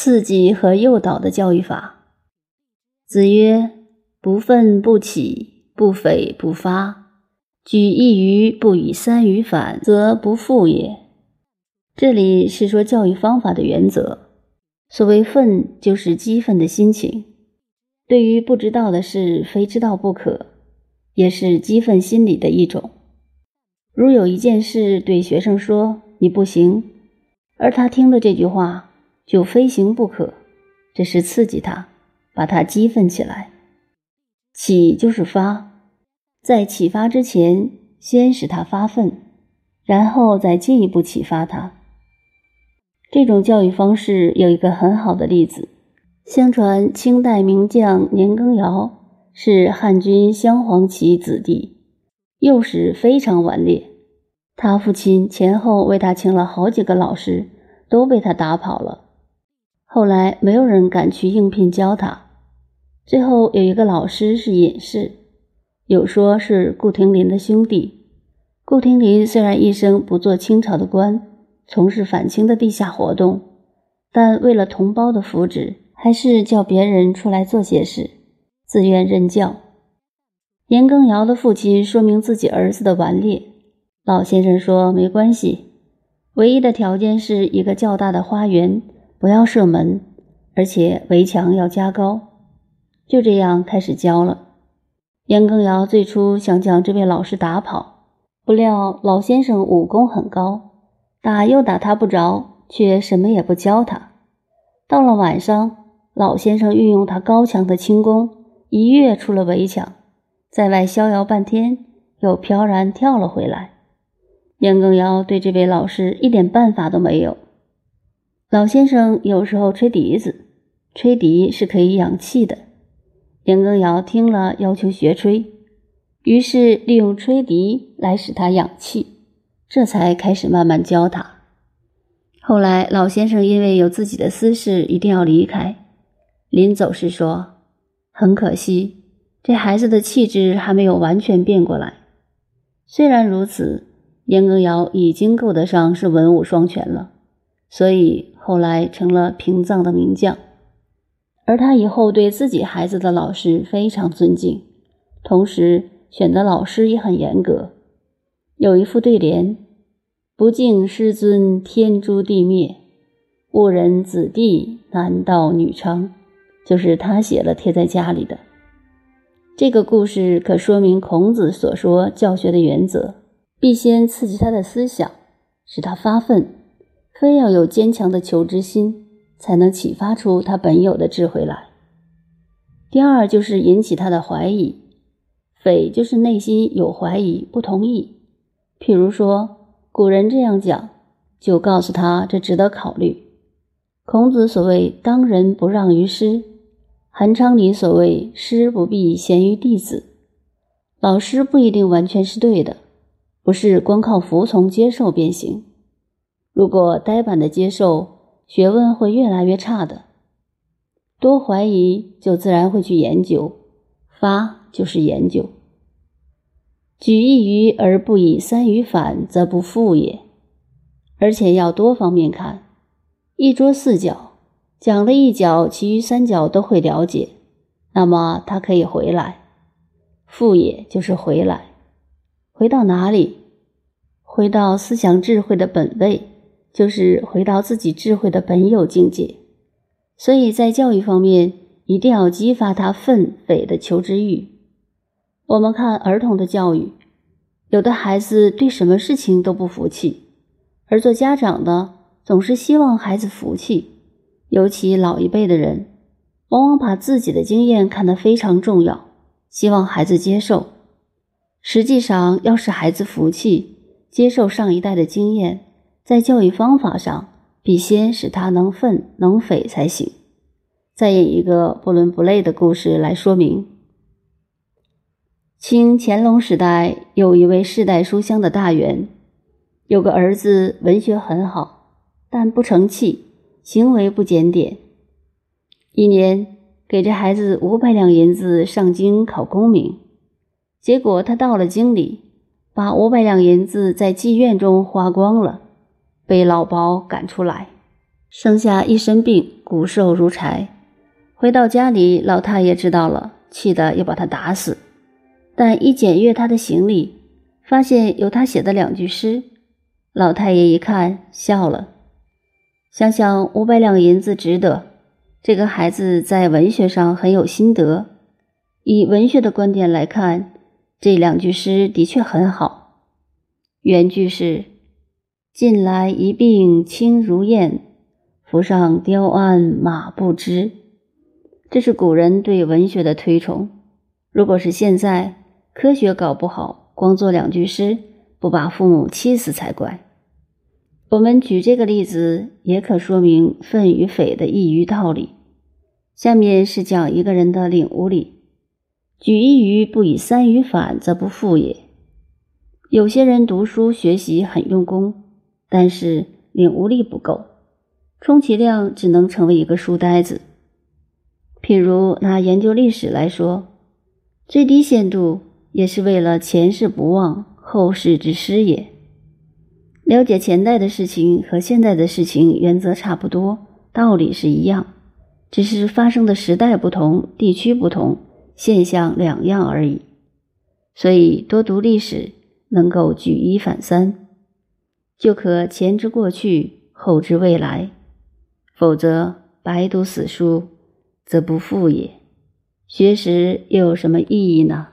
刺激和诱导的教育法。子曰：“不愤不启，不悱不发，举一隅不以三隅反，则不复也。”这里是说教育方法的原则。所谓愤，就是激愤的心情。对于不知道的事，非知道不可，也是激愤心理的一种。如有一件事对学生说“你不行”，而他听了这句话就非行不可，这是刺激他，把他激愤起来。启就是发，在启发之前，先使他发愤，然后再进一步启发他。这种教育方式有一个很好的例子。相传清代名将年羹尧是汉军镶黄旗子弟，幼时非常顽劣。他父亲前后为他请了好几个老师，都被他打跑了。后来没有人敢去应聘教他。最后有一个老师是隐士，有说是顾廷林的兄弟。顾廷林虽然一生不做清朝的官，从事反清的地下活动，但为了同胞的福祉。还是叫别人出来做些事，自愿任教。年羹尧的父亲说明自己儿子的顽劣，老先生说没关系，唯一的条件是一个较大的花园，不要设门，而且围墙要加高。就这样开始教了。年羹尧最初想将这位老师打跑，不料老先生武功很高，打又打他不着，却什么也不教他。到了晚上。老先生运用他高强的轻功，一跃出了围墙，在外逍遥半天，又飘然跳了回来。年羹尧对这位老师一点办法都没有。老先生有时候吹笛子，吹笛是可以养气的。年羹尧听了，要求学吹，于是利用吹笛来使他养气，这才开始慢慢教他。后来，老先生因为有自己的私事，一定要离开。临走时说：“很可惜，这孩子的气质还没有完全变过来。虽然如此，年羹尧已经够得上是文武双全了，所以后来成了平藏的名将。而他以后对自己孩子的老师非常尊敬，同时选择老师也很严格。有一副对联：‘不敬师尊，天诛地灭；误人子弟，男盗女娼。’”就是他写了贴在家里的这个故事，可说明孔子所说教学的原则：必先刺激他的思想，使他发愤，非要有坚强的求知心，才能启发出他本有的智慧来。第二就是引起他的怀疑，匪就是内心有怀疑、不同意。譬如说，古人这样讲，就告诉他这值得考虑。孔子所谓“当仁不让于师”。韩昌黎所谓“师不必贤于弟子”，老师不一定完全是对的，不是光靠服从接受便行。如果呆板的接受，学问会越来越差的。多怀疑，就自然会去研究；发就是研究。举一隅而不以三隅反，则不复也。而且要多方面看，一桌四角。讲了一角，其余三角都会了解，那么他可以回来。复也就是回来，回到哪里？回到思想智慧的本位，就是回到自己智慧的本有境界。所以在教育方面，一定要激发他奋悱的求知欲。我们看儿童的教育，有的孩子对什么事情都不服气，而做家长的总是希望孩子服气。尤其老一辈的人，往往把自己的经验看得非常重要，希望孩子接受。实际上，要使孩子服气、接受上一代的经验，在教育方法上，必先使他能愤能悱才行。再引一个不伦不类的故事来说明：清乾隆时代，有一位世代书香的大员，有个儿子，文学很好，但不成器。行为不检点，一年给这孩子五百两银子上京考功名，结果他到了京里，把五百两银子在妓院中花光了，被老包赶出来。生下一身病，骨瘦如柴。回到家里，老太爷知道了，气得要把他打死。但一检阅他的行李，发现有他写的两句诗。老太爷一看，笑了，想想五百两银子值得。这个孩子在文学上很有心得，以文学的观点来看，这两句诗的确很好。原句是：“近来一病轻如燕。”浮上雕鞍马不知，这是古人对文学的推崇。如果是现在，科学搞不好，光做两句诗，不把父母气死才怪。我们举这个例子，也可说明愤与匪的一余道理。下面是讲一个人的领悟力：举一隅不以三隅反，则不富也。有些人读书学习很用功，但是领悟力不够。充其量只能成为一个书呆子。譬如拿研究历史来说，最低限度也是为了前世不忘，后世之师也。了解前代的事情和现在的事情原则差不多，道理是一样，只是发生的时代不同，地区不同，现象两样而已。所以多读历史，能够举一反三，就可前知过去，后知未来。否则，白读死书，则不复也。学识又有什么意义呢？